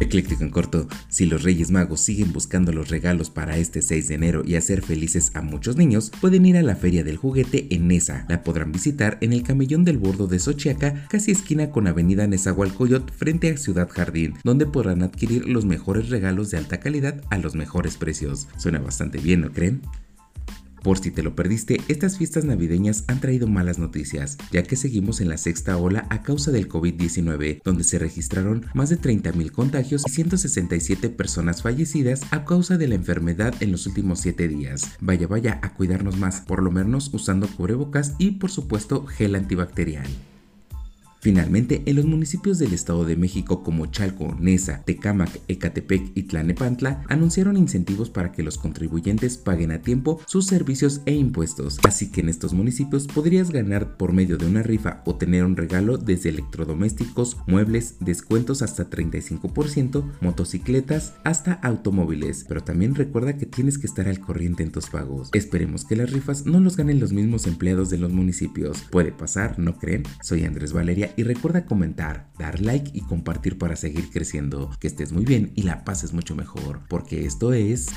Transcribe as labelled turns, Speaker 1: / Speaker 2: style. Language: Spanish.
Speaker 1: Ecléctico en corto, si los Reyes Magos siguen buscando los regalos para este 6 de enero y hacer felices a muchos niños, pueden ir a la Feria del Juguete en Nesa. La podrán visitar en el Camellón del Bordo de Sochiaca, casi esquina con Avenida Nezahualcóyotl frente a Ciudad Jardín, donde podrán adquirir los mejores regalos de alta calidad a los mejores precios. Suena bastante bien, ¿no creen? Por si te lo perdiste, estas fiestas navideñas han traído malas noticias, ya que seguimos en la sexta ola a causa del COVID-19, donde se registraron más de 30.000 contagios y 167 personas fallecidas a causa de la enfermedad en los últimos 7 días. Vaya, vaya a cuidarnos más, por lo menos usando cubrebocas y por supuesto gel antibacterial. Finalmente, en los municipios del Estado de México como Chalco, Nesa, Tecámac, Ecatepec y Tlanepantla anunciaron incentivos para que los contribuyentes paguen a tiempo sus servicios e impuestos. Así que en estos municipios podrías ganar por medio de una rifa o tener un regalo desde electrodomésticos, muebles, descuentos hasta 35%, motocicletas hasta automóviles. Pero también recuerda que tienes que estar al corriente en tus pagos. Esperemos que las rifas no los ganen los mismos empleados de los municipios. Puede pasar, ¿no creen? Soy Andrés Valeria y recuerda comentar, dar like y compartir para seguir creciendo. Que estés muy bien y la pases mucho mejor, porque esto es